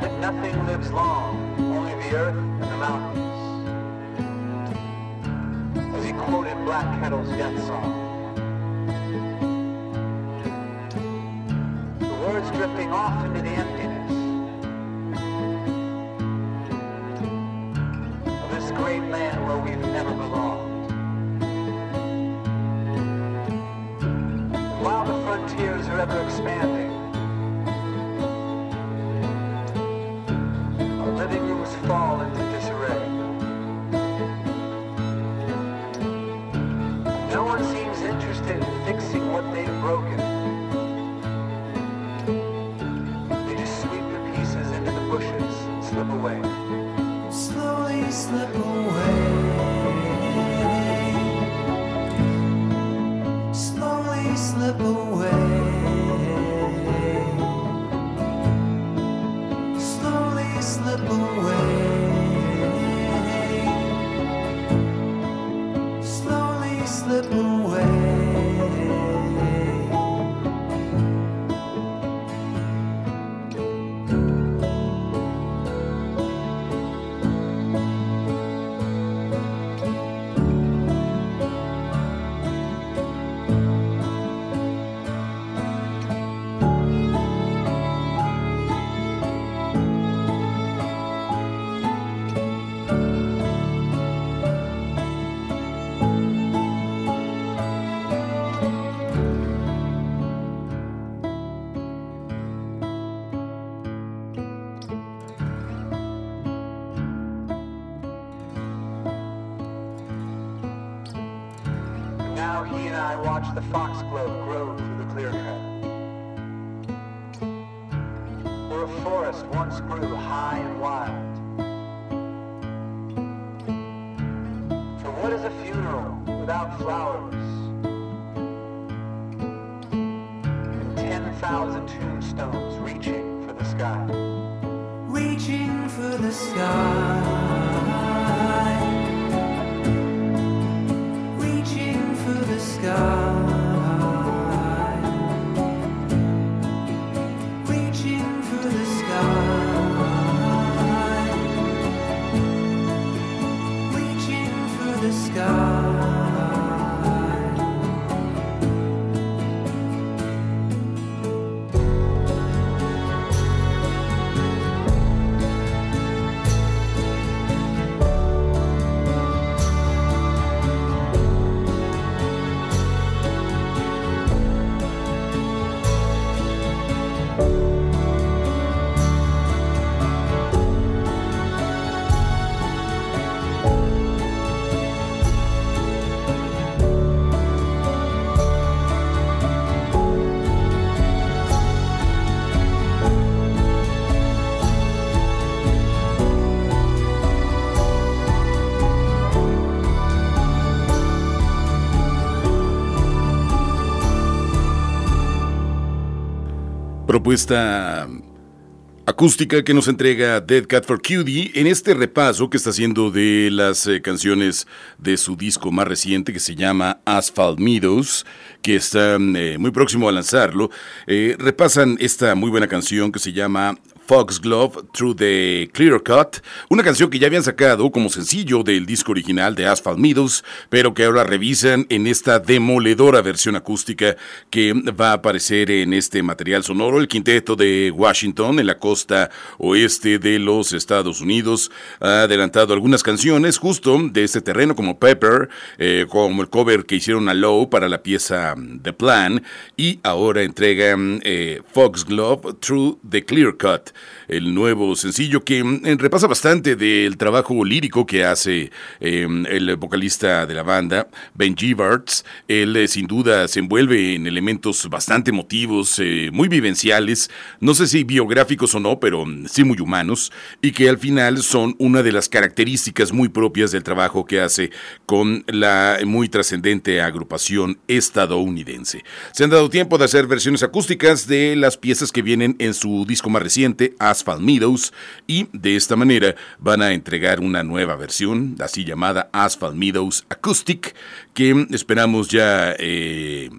said that nothing lives long, only the earth and the mountains. As he quoted Black Kettle's death song. watch the foxglove grow. Propuesta acústica que nos entrega Dead Cat for Cutie en este repaso que está haciendo de las eh, canciones de su disco más reciente que se llama Asphalt Meadows, que está eh, muy próximo a lanzarlo. Eh, repasan esta muy buena canción que se llama Foxglove Through the Clear Cut, una canción que ya habían sacado como sencillo del disco original de Asphalt Meadows, pero que ahora revisan en esta demoledora versión acústica que va a aparecer en este material sonoro. El quinteto de Washington en la costa oeste de los Estados Unidos ha adelantado algunas canciones justo de este terreno como Pepper, eh, como el cover que hicieron a Low para la pieza The Plan y ahora entregan eh, Foxglove Through the Clear Cut el nuevo sencillo que mm, repasa bastante del trabajo lírico que hace em, el vocalista de la banda, Ben Givarts. Él eh, sin duda se envuelve en elementos bastante emotivos, eh, muy vivenciales, no sé si biográficos o no, pero mm, sí muy humanos, y que al final son una de las características muy propias del trabajo que hace con la muy trascendente agrupación estadounidense. Se han dado tiempo de hacer versiones acústicas de las piezas que vienen en su disco más reciente, Asphalt Meadows y de esta manera van a entregar una nueva versión, así llamada Asphalt Meadows Acoustic, que esperamos ya... Eh,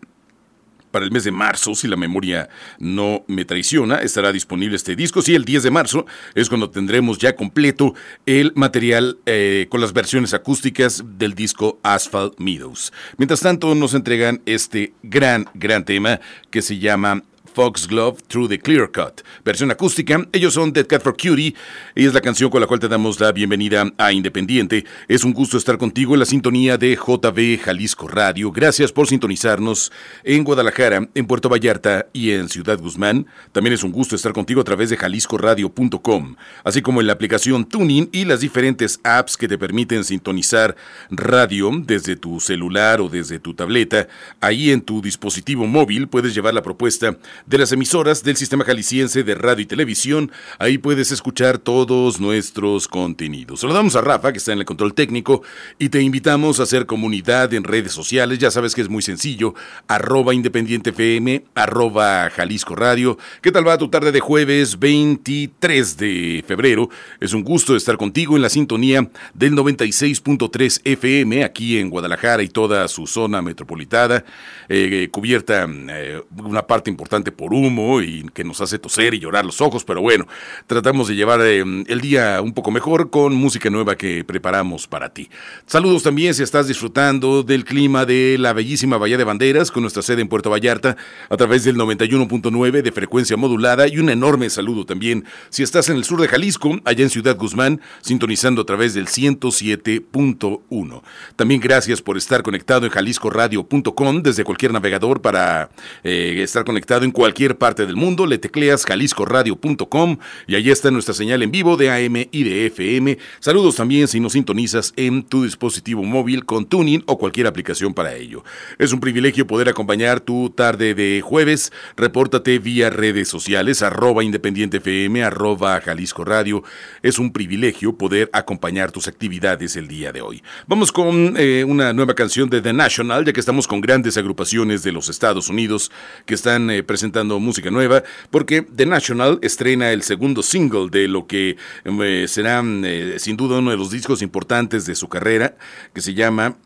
para el mes de marzo, si la memoria no me traiciona, estará disponible este disco. Sí, el 10 de marzo es cuando tendremos ya completo el material eh, con las versiones acústicas del disco Asphalt Meadows. Mientras tanto, nos entregan este gran, gran tema que se llama Foxglove Through the Clear Cut. Versión acústica, ellos son Dead Cat for Cutie y es la canción con la cual te damos la bienvenida a Independiente. Es un gusto estar contigo en la sintonía de JB Jalisco Radio. Gracias por sintonizarnos en Guadalajara, en Puerto Vallarta y en Ciudad Guzmán. También es un gusto estar contigo a través de jaliscoradio.com, así como en la aplicación Tuning y las diferentes apps que te permiten sintonizar radio desde tu celular o desde tu tableta. Ahí en tu dispositivo móvil puedes llevar la propuesta de las emisoras del Sistema Jalisciense de Radio y Televisión. Ahí puedes escuchar todos nuestros contenidos. Saludamos a Rafa, que está en el control técnico, y te invitamos a hacer comunidad en redes sociales. Ya sabes que es muy sencillo. Arroba Independiente FM, arroba Jalisco Radio. ¿Qué tal va tu tarde de jueves 23 de febrero? Es un gusto estar contigo en la sintonía del 96.3 FM aquí en Guadalajara y toda su zona metropolitana, eh, cubierta eh, una parte importante por humo y que nos hace toser y llorar los ojos, pero bueno, tratamos de llevar eh, el día un poco mejor con música nueva que preparamos para ti. Saludos también si estás disfrutando del clima de la bellísima Bahía de Banderas con nuestra sede en Puerto Vallarta a través del 91.9 de frecuencia modulada y un enorme saludo también si estás en el sur de Jalisco, allá en Ciudad Guzmán, sintonizando a través del 107.1. También gracias por estar conectado en jaliscoradio.com desde cualquier navegador para eh, estar conectado en cualquier parte del mundo, le tecleas jaliscoradio.com y ahí está nuestra señal en vivo de AM y de FM. Saludos también si nos sintonizas en tu dispositivo móvil con Tuning o cualquier aplicación para ello. Es un privilegio poder acompañar tu tarde de jueves. Repórtate vía redes sociales, arroba independiente FM, arroba Jalisco Radio. Es un privilegio poder acompañar tus actividades el día de hoy. Vamos con eh, una nueva canción de The National, ya que estamos con grandes agrupaciones de los Estados Unidos que están eh, presentando presentando música nueva, porque The National estrena el segundo single de lo que eh, será eh, sin duda uno de los discos importantes de su carrera, que se llama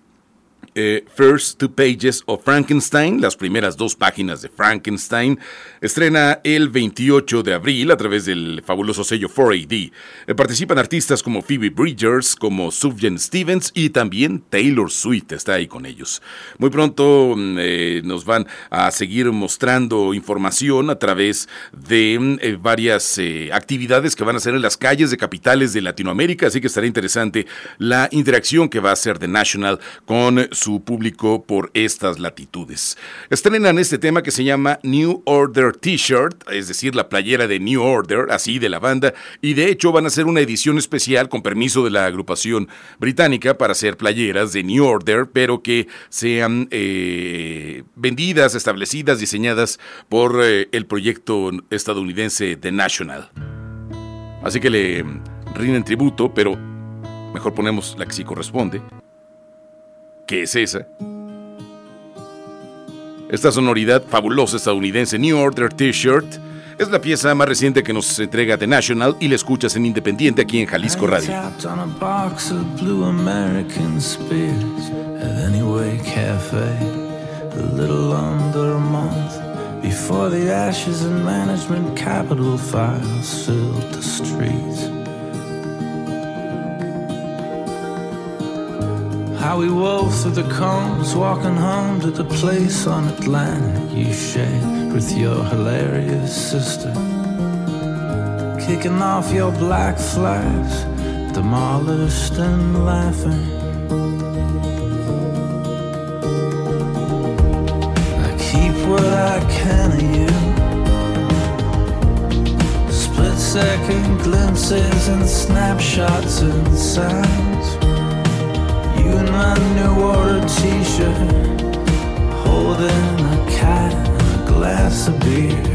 eh, First Two Pages of Frankenstein, las primeras dos páginas de Frankenstein, estrena el 28 de abril a través del fabuloso sello 4AD. Eh, participan artistas como Phoebe Bridgers, como Sufjan Stevens y también Taylor Swift está ahí con ellos. Muy pronto mm, eh, nos van a seguir mostrando información a través de mm, varias actividades que van a hacer en las calles de capitales de Latinoamérica, así que estará interesante la interacción que va a hacer The National con su público por estas latitudes. Estrenan este tema que se llama New Order T-shirt, es decir, la playera de New Order, así de la banda, y de hecho van a hacer una edición especial con permiso de la agrupación británica para hacer playeras de New Order, pero que sean eh, vendidas, establecidas, diseñadas por eh, el proyecto estadounidense The National. Así que le rinden tributo, pero mejor ponemos la que sí corresponde. ¿Qué es esa? Esta sonoridad fabulosa estadounidense New Order T-shirt Es la pieza más reciente que nos entrega The National y la escuchas en Independiente aquí en Jalisco Radio. How we wove through the combs, walking home to the place on Atlantic you shared with your hilarious sister kicking off your black flags, demolished and laughing. I keep what I can of you. Split second glimpses and snapshots and sounds. You in my new order t shirt, holding a cat and a glass of beer.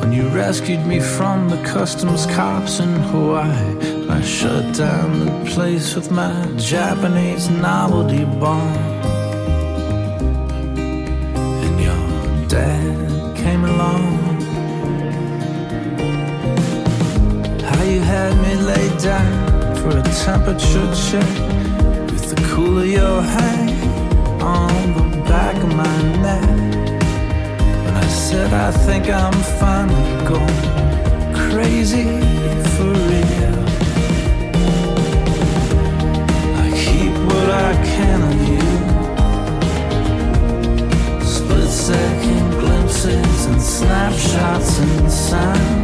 When you rescued me from the customs cops in Hawaii, I shut down the place with my Japanese novelty bomb. And your dad came along. How you had me laid down for a temperature check cool of your hand on the back of my neck. When I said I think I'm finally going crazy for real. I keep what I can of you. Split second glimpses and snapshots and sounds.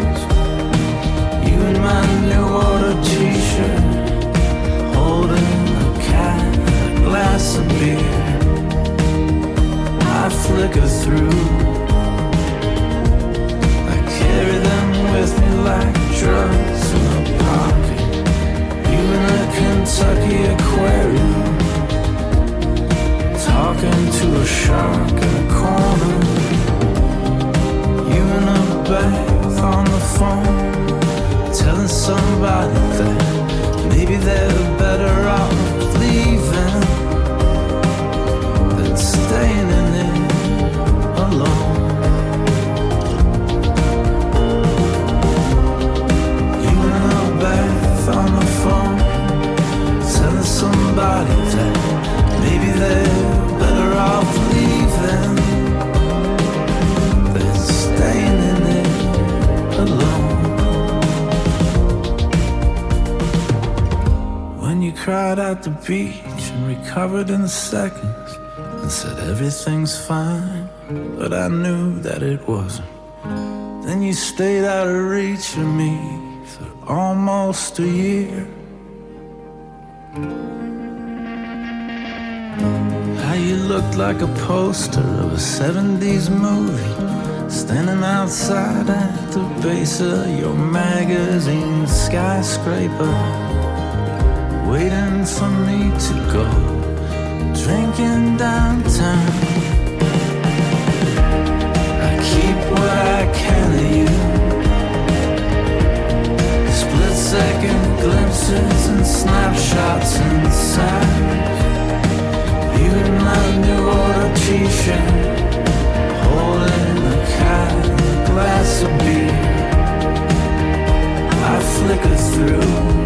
Somebody that maybe they're better off leaving cried at the beach and recovered in seconds and said everything's fine, but I knew that it wasn't. Then you stayed out of reach of me for almost a year. How you looked like a poster of a 70s movie, standing outside at the base of your magazine skyscraper, waiting for me to go drinking downtown. I keep what I can of you. Split second glimpses and snapshots and. You in my new order t-shirt, holding a cat and a glass of beer. I flicker through.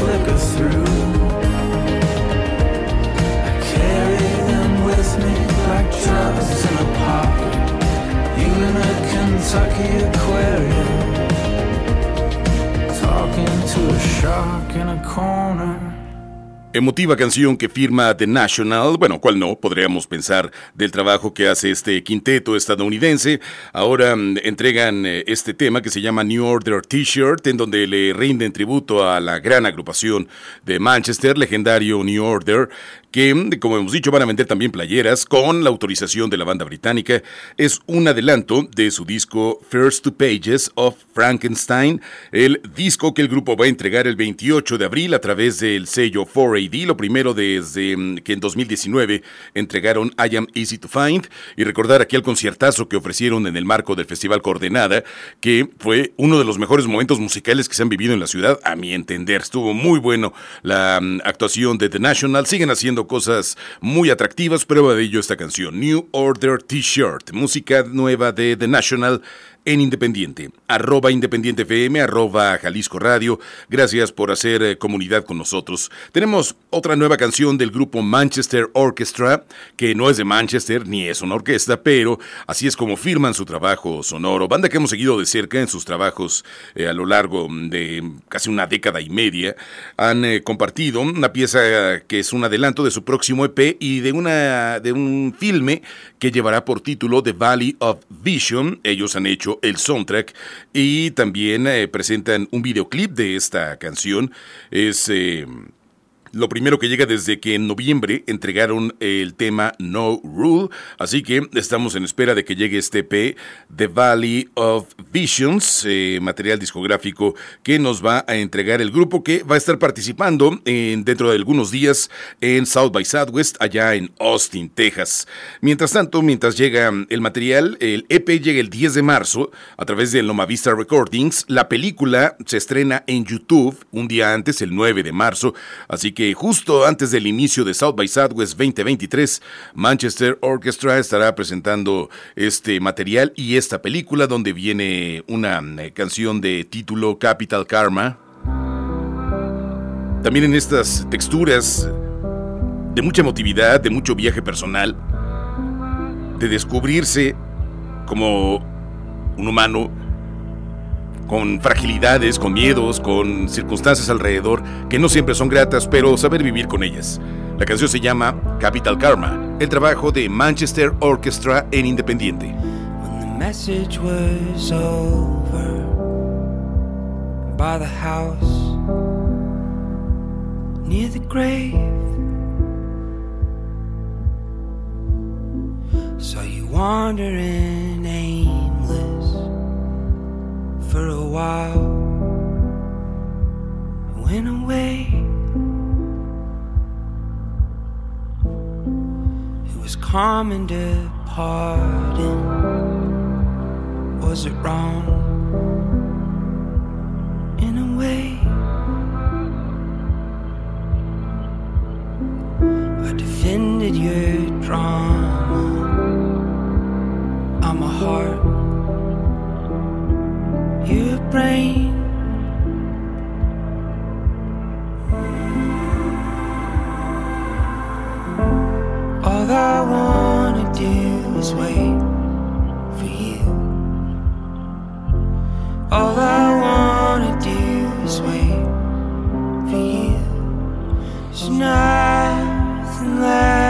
flicker through. I carry them with me like drugs in a pocket. You in a Kentucky aquarium, talking to a shark in a corner. Emotiva canción que firma The National, bueno, cuál no, podríamos pensar del trabajo que hace este quinteto estadounidense. Ahora mm, entregan eh, este tema que se llama New Order T-Shirt, en donde le rinden tributo a la gran agrupación de Manchester, legendario New Order, que, como hemos dicho, van a vender también playeras con la autorización de la banda británica. Es un adelanto de su disco First Two Pages of Frankenstein, el disco que el grupo va a entregar el 28 de abril a través del sello 4AD, lo primero desde mm, que en 2019 entregaron I Am Easy to Find, y recordar aquí el conciertazo que ofrecieron en el marco del Festival Coordenada, que fue uno de los mejores momentos musicales que se han vivido en la ciudad, a mi entender. Estuvo muy bueno la mm, actuación de The National, siguen haciendo cosas muy atractivas. Prueba de ello esta canción, New Order T-Shirt, música nueva de The National en Independiente. Arroba Independiente FM, arroba Jalisco Radio. Gracias por hacer eh, comunidad con nosotros. Tenemos otra nueva canción del grupo Manchester Orchestra, que no es de Manchester ni es una orquesta, pero así es como firman su trabajo sonoro. Banda que hemos seguido de cerca en sus trabajos eh, a lo largo de casi una década y media. Han eh, compartido una pieza que es un adelanto de su próximo EP y de, una, de un filme que llevará por título The Valley of Vision. Ellos han hecho el soundtrack y también eh, presentan un videoclip de esta canción. Es eh, lo primero que llega desde que en noviembre entregaron el tema No Rule, así que estamos en espera de que llegue este EP, The Valley of Visions, eh, material discográfico que nos va a entregar el grupo que va a estar participando en, dentro de algunos días en South by Southwest, allá en Austin, Texas. Mientras tanto, mientras llega el material, el EP llega el 10 de marzo a través de Loma Vista Recordings. La película se estrena en YouTube un día antes, el 9 de marzo, así que justo antes del inicio de South by Southwest 2023, Manchester Orchestra estará presentando este material y esta película donde viene una eh, canción de título Capital Karma. También en estas texturas de mucha emotividad, de mucho viaje personal, de descubrirse como un humano con fragilidades, con miedos, con circunstancias alrededor que no siempre son gratas, pero saber vivir con ellas. La canción se llama Capital Karma, el trabajo de Manchester Orchestra en Independiente. Message was over by the house near the grave, so you wandering. For a while. Went away. It was calm and departing. Was it wrong? In a way. I defended your drama. I'm a heart your brain. All I wanna do is wait for you. All I wanna do is wait for you. There's nothing left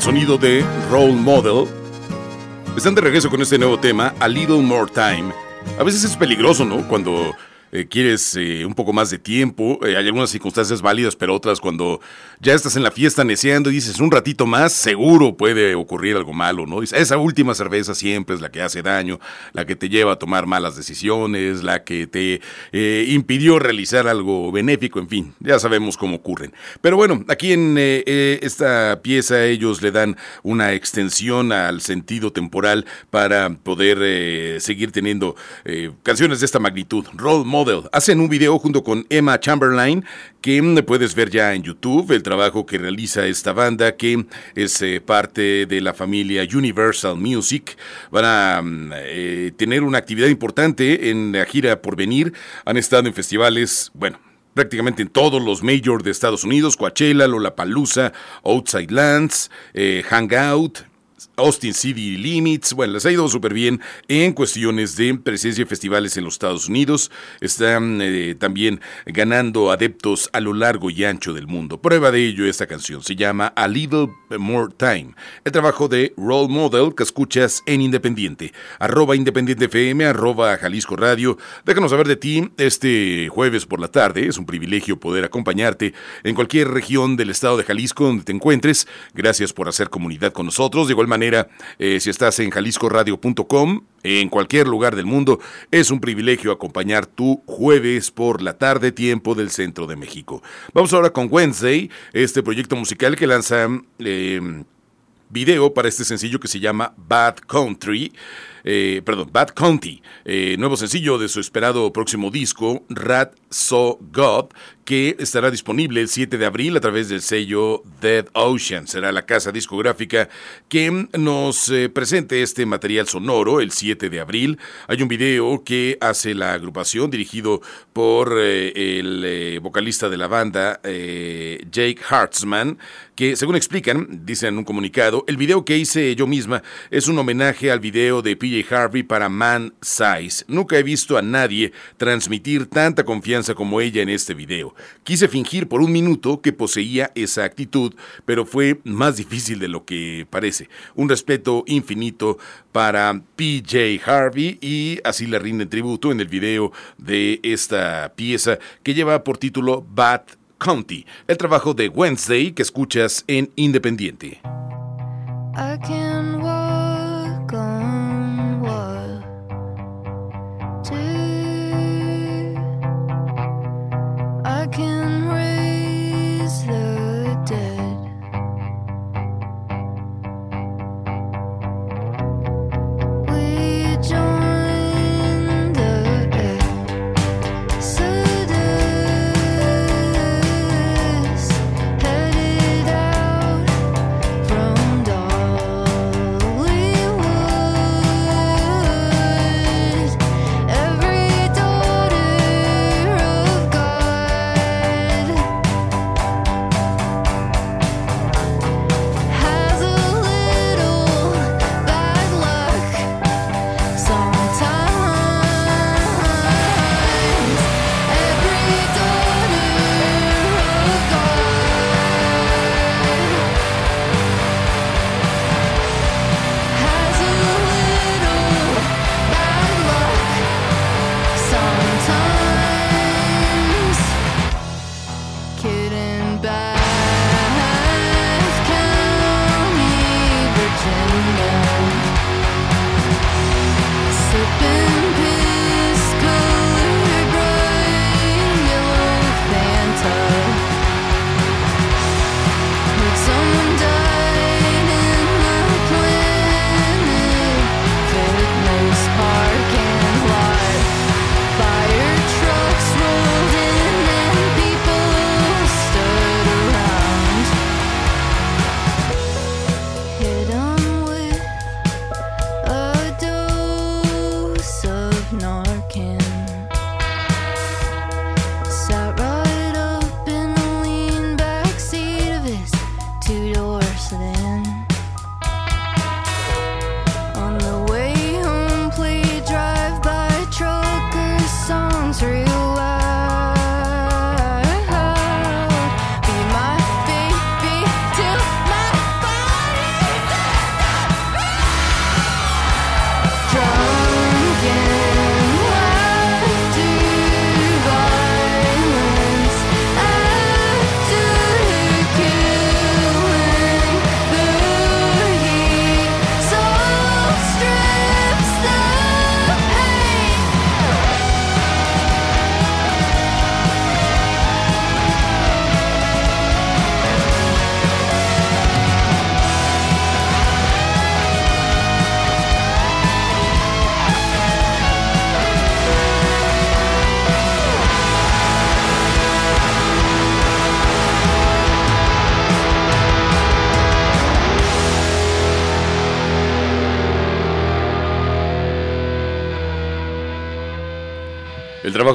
Sonido de Role Model. Están de regreso con este nuevo tema, A Little More Time. A veces es peligroso, ¿no? Cuando eh, quieres eh, un poco más de tiempo. Eh, hay algunas circunstancias válidas, pero otras cuando ya estás en la fiesta neceando y dices un ratito más, seguro puede ocurrir algo malo, ¿no? Esa última cerveza siempre es la que hace daño, la que te lleva a tomar malas decisiones, la que te impidió realizar algo benéfico, en fin, ya sabemos cómo ocurren. Pero bueno, aquí en esta pieza ellos le dan una extensión al sentido temporal para poder seguir teniendo canciones de esta magnitud. Hacen un video junto con Emma Chamberlain que mm, puedes ver ya en YouTube, el trabajo que realiza esta banda que es eh, parte de la familia Universal Music. Van a mm, eh, tener una actividad importante en la gira por venir. Han estado en festivales, bueno, prácticamente en todos los majors de Estados Unidos, Coachella, Lollapalooza, Outside Lands, eh, Hangout, Austin City Limits, bueno, les ha ido súper bien en cuestiones de presencia de festivales en los Estados Unidos. Están eh, también ganando adeptos a lo largo y ancho del mundo. Prueba de ello esta canción se llama A Little More Time. El trabajo de Role Model que escuchas en Independiente. Arroba Independiente FM, arroba Jalisco Radio. Déjanos saber de ti este jueves por la tarde. Es un privilegio poder acompañarte en cualquier región del estado de Jalisco donde te encuentres. Gracias por hacer comunidad con nosotros. De igual manera, eh, si estás en jaliscoradio.com, en cualquier lugar del mundo, es un privilegio acompañar tu jueves por la tarde, tiempo del centro de México. Vamos ahora con Wednesday, este proyecto musical que lanza eh, video para este sencillo que se llama Bad Country. Eh, perdón, Bad County, nuevo sencillo de su esperado próximo disco, Rat So God, que estará disponible el 7 de abril a través del sello Dead Ocean. Será la casa discográfica que nos eh, presente este material sonoro el 7 de abril. Hay un video que hace la agrupación dirigido por eh, el eh, vocalista de la banda, Jake Hartzman, que según explican, dicen en un comunicado, el video que hice yo misma es un homenaje al video de PJ Harvey para Man Size. Nunca he visto a nadie transmitir tanta confianza como ella en este video. Quise fingir por un minuto que poseía esa actitud, pero fue más difícil de lo que parece. Un respeto infinito para PJ Harvey y así le rinde tributo en el video de esta pieza que lleva por título Bad County, el trabajo de Wednesday que escuchas en Independiente.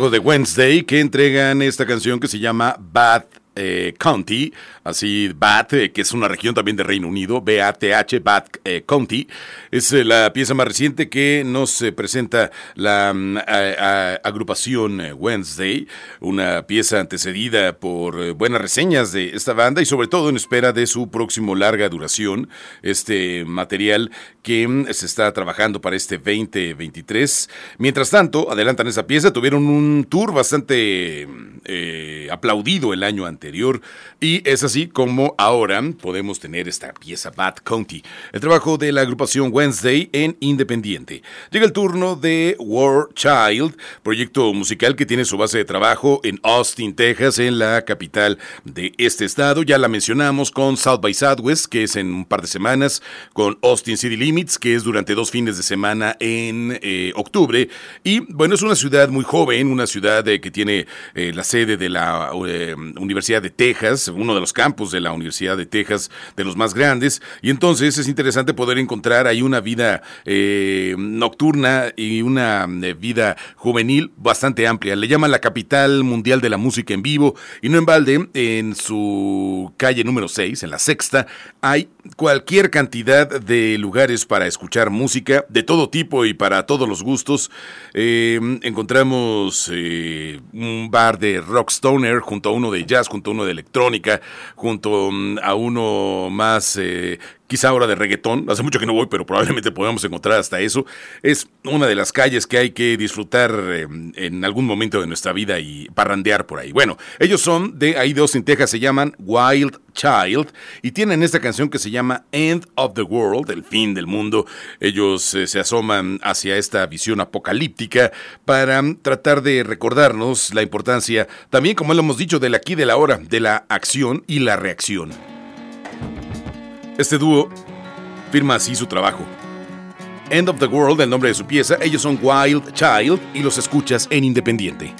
De Wednesday que entregan esta canción que se llama Bad eh, County, así Bath, eh, que es una región también de Reino Unido, B-A-T-H, Bath eh, County, es la pieza más reciente que nos presenta la mm, agrupación Wednesday, una pieza antecedida por buenas reseñas de esta banda y sobre todo en espera de su próximo larga duración, este material que mm, se está trabajando para este 2023. Mientras tanto, adelantan esa pieza, tuvieron un tour bastante aplaudido el año anterior y es así como ahora podemos tener esta pieza Bad County, el trabajo de la agrupación Wednesday en Independiente. Llega el turno de War Child, proyecto musical que tiene su base de trabajo en Austin, Texas, en la capital de este estado. Ya la mencionamos con South by Southwest, que es en un par de semanas, con Austin City Limits, que es durante dos fines de semana en eh, octubre. Y bueno, es una ciudad muy joven, una ciudad eh, que tiene eh, la sede de la Universidad de Texas, uno de los campus de la Universidad de Texas, de los más grandes, y entonces es interesante poder encontrar ahí una vida eh, nocturna y una eh, vida juvenil bastante amplia. Le llaman la capital mundial de la música en vivo, y no en balde, en su calle número 6, en la sexta, hay cualquier cantidad de lugares para escuchar música de todo tipo y para todos los gustos. Eh, encontramos un bar de rock stoner junto a uno de jazz, junto uno de electrónica, junto mm, a uno más eh, quizá ahora de reggaetón, hace mucho que no voy, pero probablemente podamos encontrar hasta eso. Es una de las calles que hay que disfrutar eh, en algún momento de nuestra vida y parrandear por ahí. Bueno, ellos son de ahí de Austin, Texas, se llaman Wild Child y tienen esta canción que se llama End of the World, el fin del mundo. Ellos eh, se asoman hacia esta visión apocalíptica para tratar de recordarnos la importancia, también como lo hemos dicho, del aquí de la hora, de la acción y la reacción. Este dúo firma así su trabajo. End of the World, el nombre de su pieza, ellos son Wild Child y los escuchas en Independiente.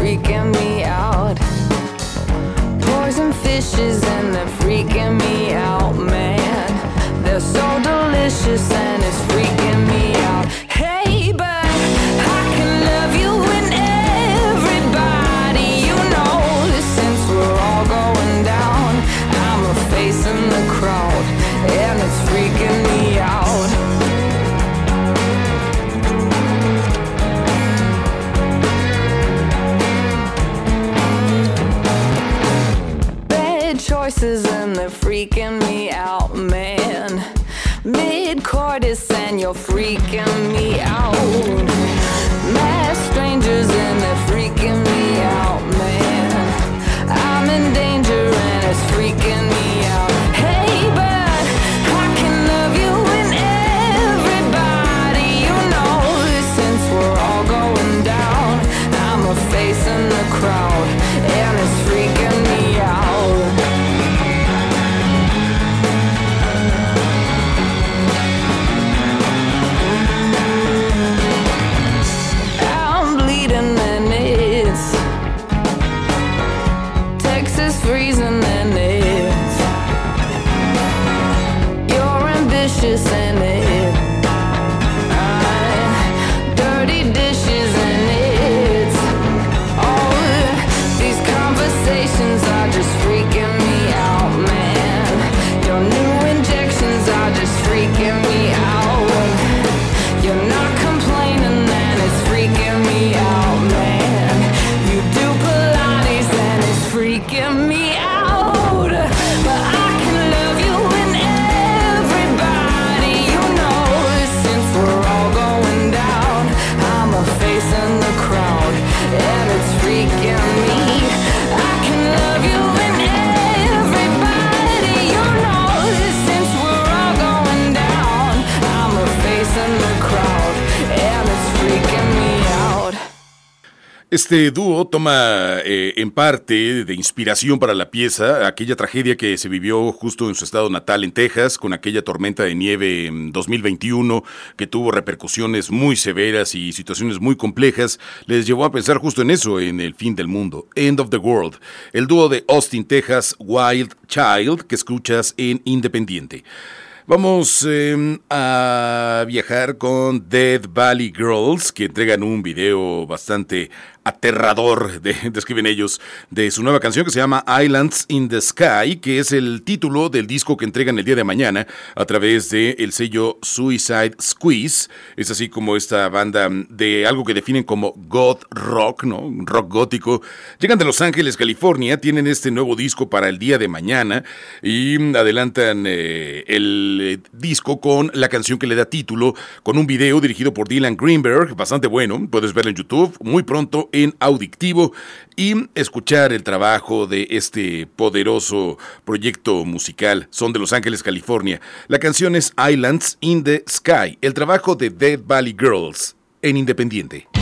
freaking me out. Poison fishes freaking me out, delicious and Este dúo toma eh, en parte de inspiración para la pieza aquella tragedia que se vivió justo en su estado natal en Texas, con aquella tormenta de nieve en 2021 que tuvo repercusiones muy severas y situaciones muy complejas, les llevó a pensar justo en eso, en el fin del mundo, End of the World, el dúo de Austin, Texas, Wild Child, que escuchas en Independiente. Vamos em, a viajar con Dead Valley Girls, que entregan un video bastante aterrador, de, describen ellos, de su nueva canción que se llama Islands in the Sky, que es el título del disco que entregan el día de mañana a través del el sello Suicide Squeeze. Es así como esta banda de algo que definen como God Rock, ¿no? Rock gótico. Llegan de Los Ángeles, California, tienen este nuevo disco para el día de mañana y adelantan eh, el eh, disco con la canción que le da título, con un video dirigido por Dylan Greenberg, bastante bueno, puedes verlo en YouTube muy pronto en Audictivo y escuchar el trabajo de este poderoso proyecto musical. Son de Los Ángeles, California. La canción es Islands in the Sky, el trabajo de Dead Valley Girls en Independiente.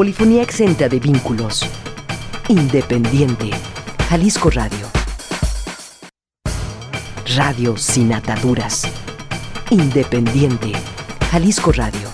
Polifonía exenta de vínculos. Independiente. Jalisco Radio. Radio sin ataduras. Independiente. Jalisco Radio.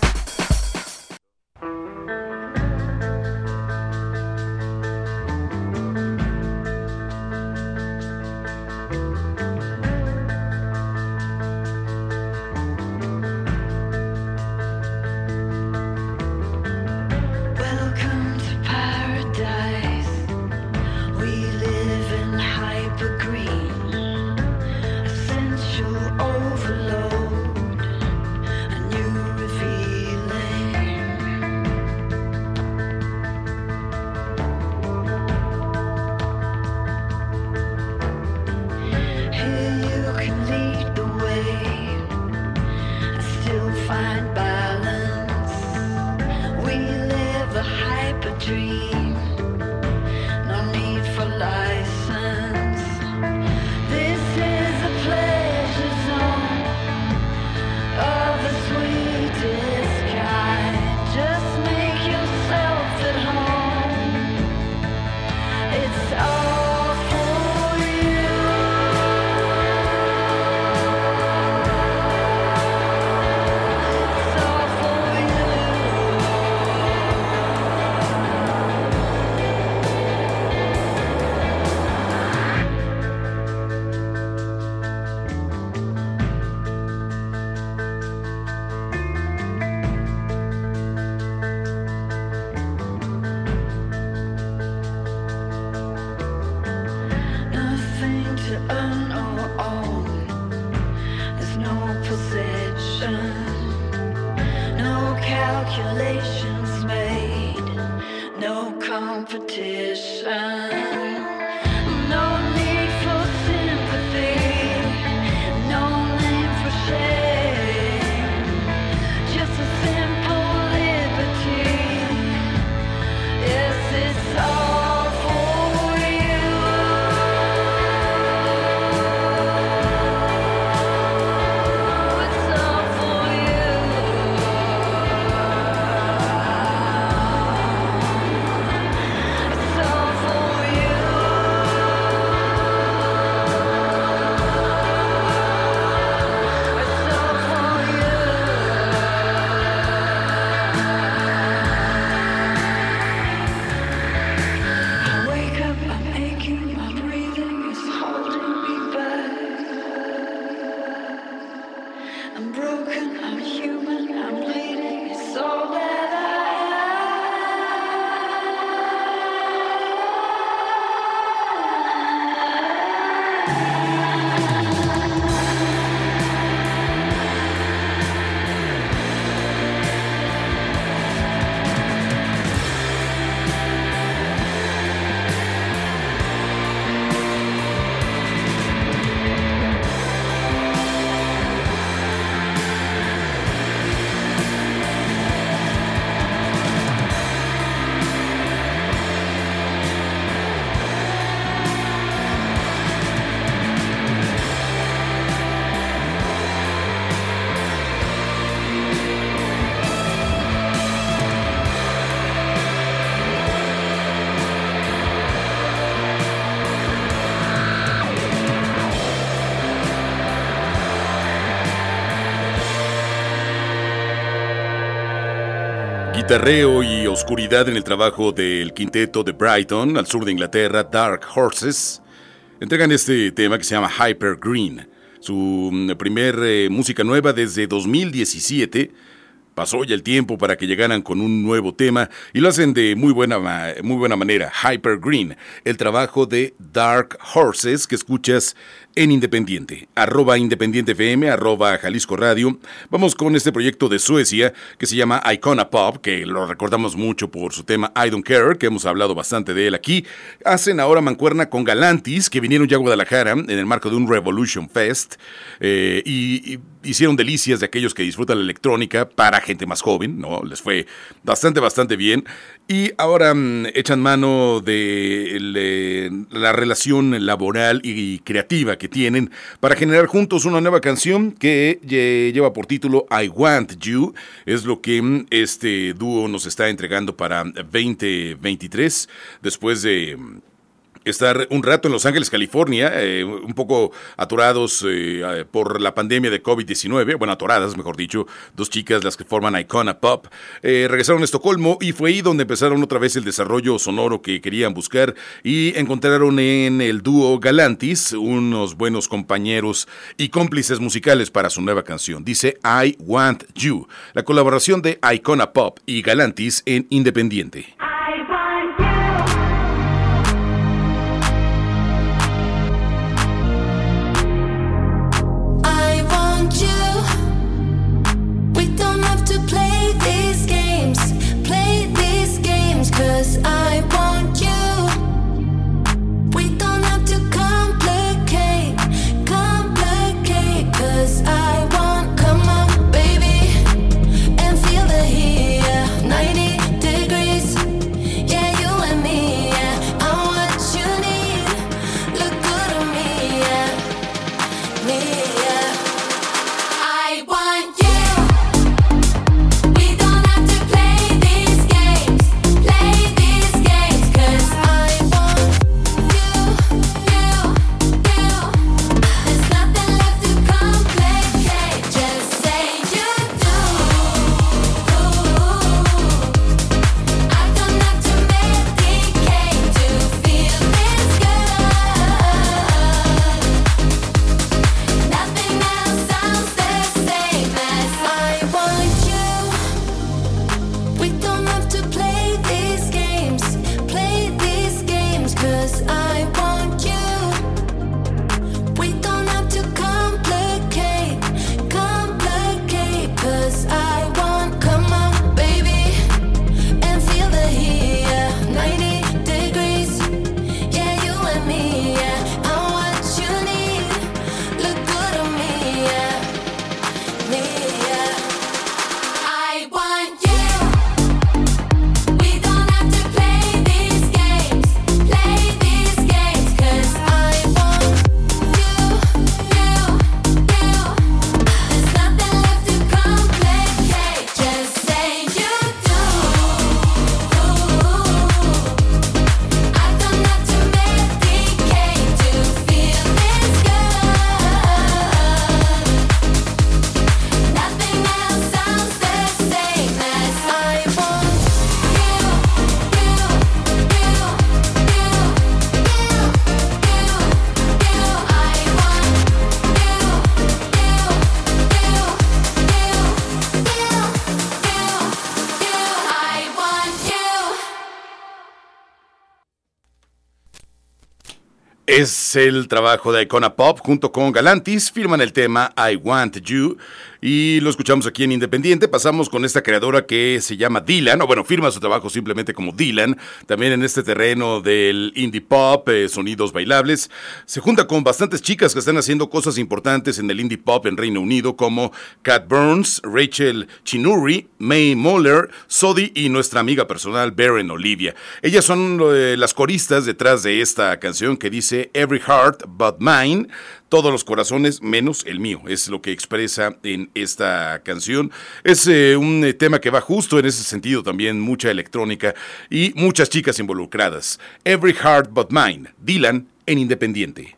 Guitarreo y oscuridad en el trabajo del quinteto de Brighton, al sur de Inglaterra, Dark Horses, entregan este tema que se llama Hyper Green, su mm, primer eh, música nueva desde 2017. Pasó ya el tiempo para que llegaran con un nuevo tema y lo hacen de muy buena, muy buena manera. Hyper Green, el trabajo de Dark Horses que escuchas en Independiente, arroba Independiente FM, arroba Jalisco Radio. Vamos con este proyecto de Suecia que se llama Icona Pop, que lo recordamos mucho por su tema I Don't Care, que hemos hablado bastante de él aquí. Hacen ahora mancuerna con Galantis, que vinieron ya a Guadalajara en el marco de un Revolution Fest eh, y, y hicieron delicias de aquellos que disfrutan la electrónica para gente más joven, ¿no? Les fue bastante, bastante bien. Y ahora mm, echan mano de la relación laboral y creativa que tienen para generar juntos una nueva canción que lle- lleva por título I Want You. Es lo que mm, este dúo nos está entregando para 2023 después de... estar un rato en Los Ángeles, California, eh, un poco atorados eh, eh, por la pandemia de COVID-19, bueno, atoradas, mejor dicho, dos chicas las que forman Icona Pop, eh, regresaron a Estocolmo y fue ahí donde empezaron otra vez el desarrollo sonoro que querían buscar y encontraron en el dúo Galantis unos buenos compañeros y cómplices musicales para su nueva canción. Dice I Want You, la colaboración de Icona Pop y Galantis en Independiente. El trabajo de Icona Pop junto con Galantis, firman el tema I Want You y lo escuchamos aquí en Independiente. Pasamos con esta creadora que se llama Dylan, o bueno, firma su trabajo simplemente como Dylan, también en este terreno del indie pop, eh, sonidos bailables. Se junta con bastantes chicas que están haciendo cosas importantes en el indie pop en Reino Unido, como Kat Burns, Rachel Chinuri, May Moller, Sodi y nuestra amiga personal Beren Olivia. Ellas son eh, las coristas detrás de esta canción que dice Every Heart But Mine todos los corazones menos el mío. Es lo que expresa en esta canción. Es eh, un eh, tema que va justo en ese sentido también, mucha electrónica y muchas chicas involucradas. Every Heart But Mine, Dylan en Independiente.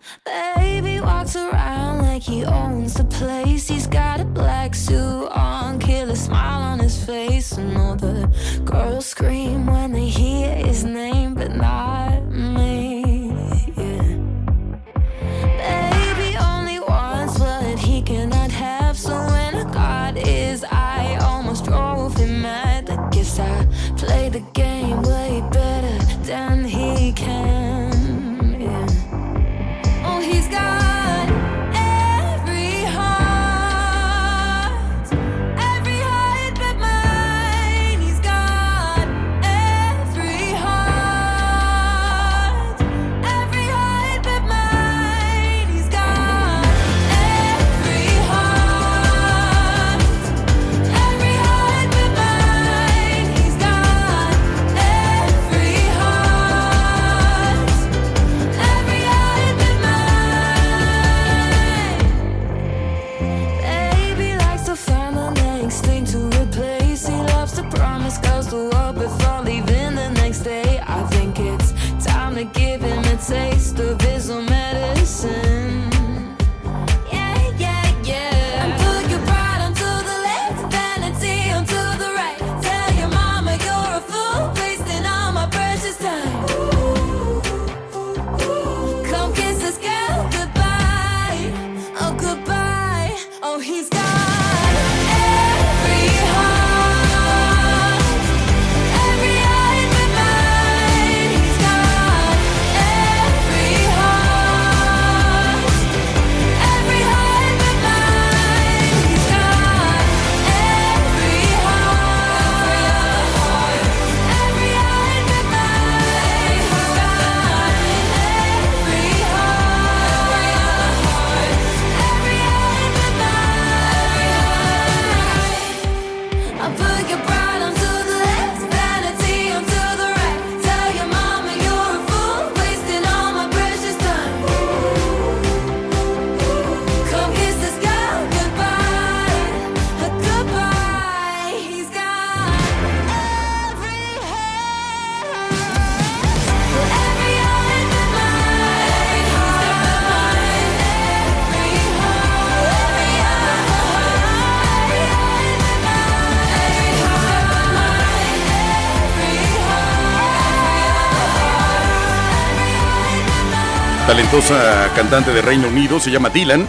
Cantante de Reino Unido, se llama Dylan,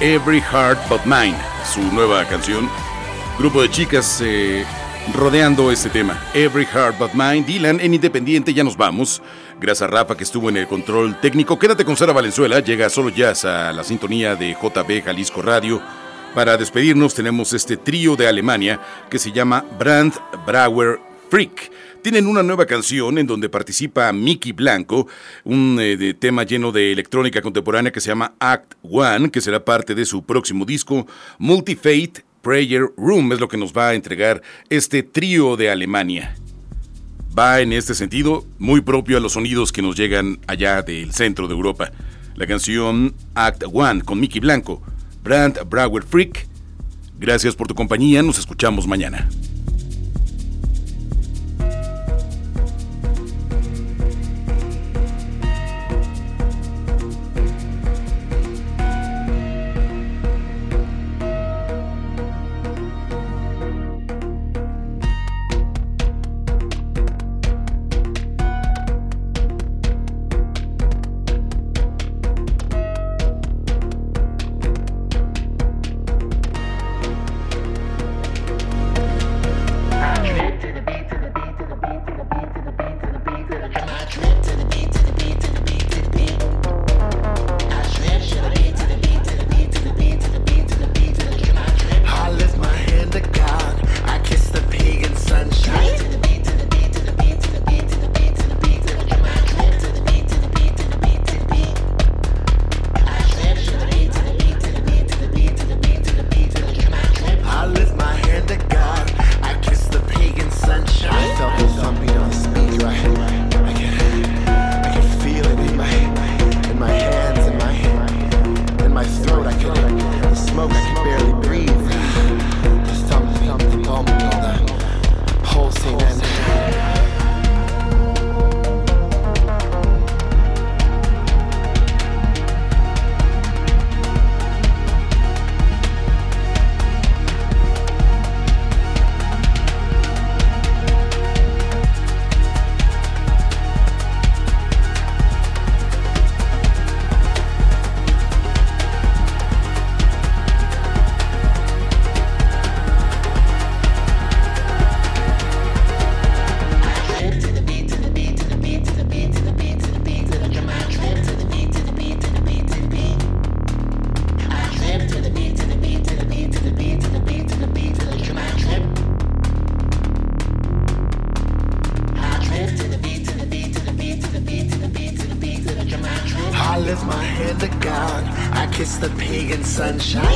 Every Heart But Mine, su nueva canción. Grupo de chicas eh, rodeando este tema, Every Heart But Mine, Dylan en Independiente, ya nos vamos. Gracias a Rafa que estuvo en el control técnico. Quédate con Sara Valenzuela, llega solo jazz a la sintonía de JB Jalisco Radio. Para despedirnos tenemos este trío de Alemania que se llama Brand Brauer Freak. Tienen una nueva canción en donde participa Mickey Blanco, un eh, tema lleno de electrónica contemporánea que se llama Act One, que será parte de su próximo disco Multi-Fate Prayer Room, es lo que nos va a entregar este trío de Alemania. Va en este sentido muy propio a los sonidos que nos llegan allá del centro de Europa. La canción Act One con Mickey Blanco, Brand Brauer Freak. Gracias por tu compañía, nos escuchamos mañana. sunshine.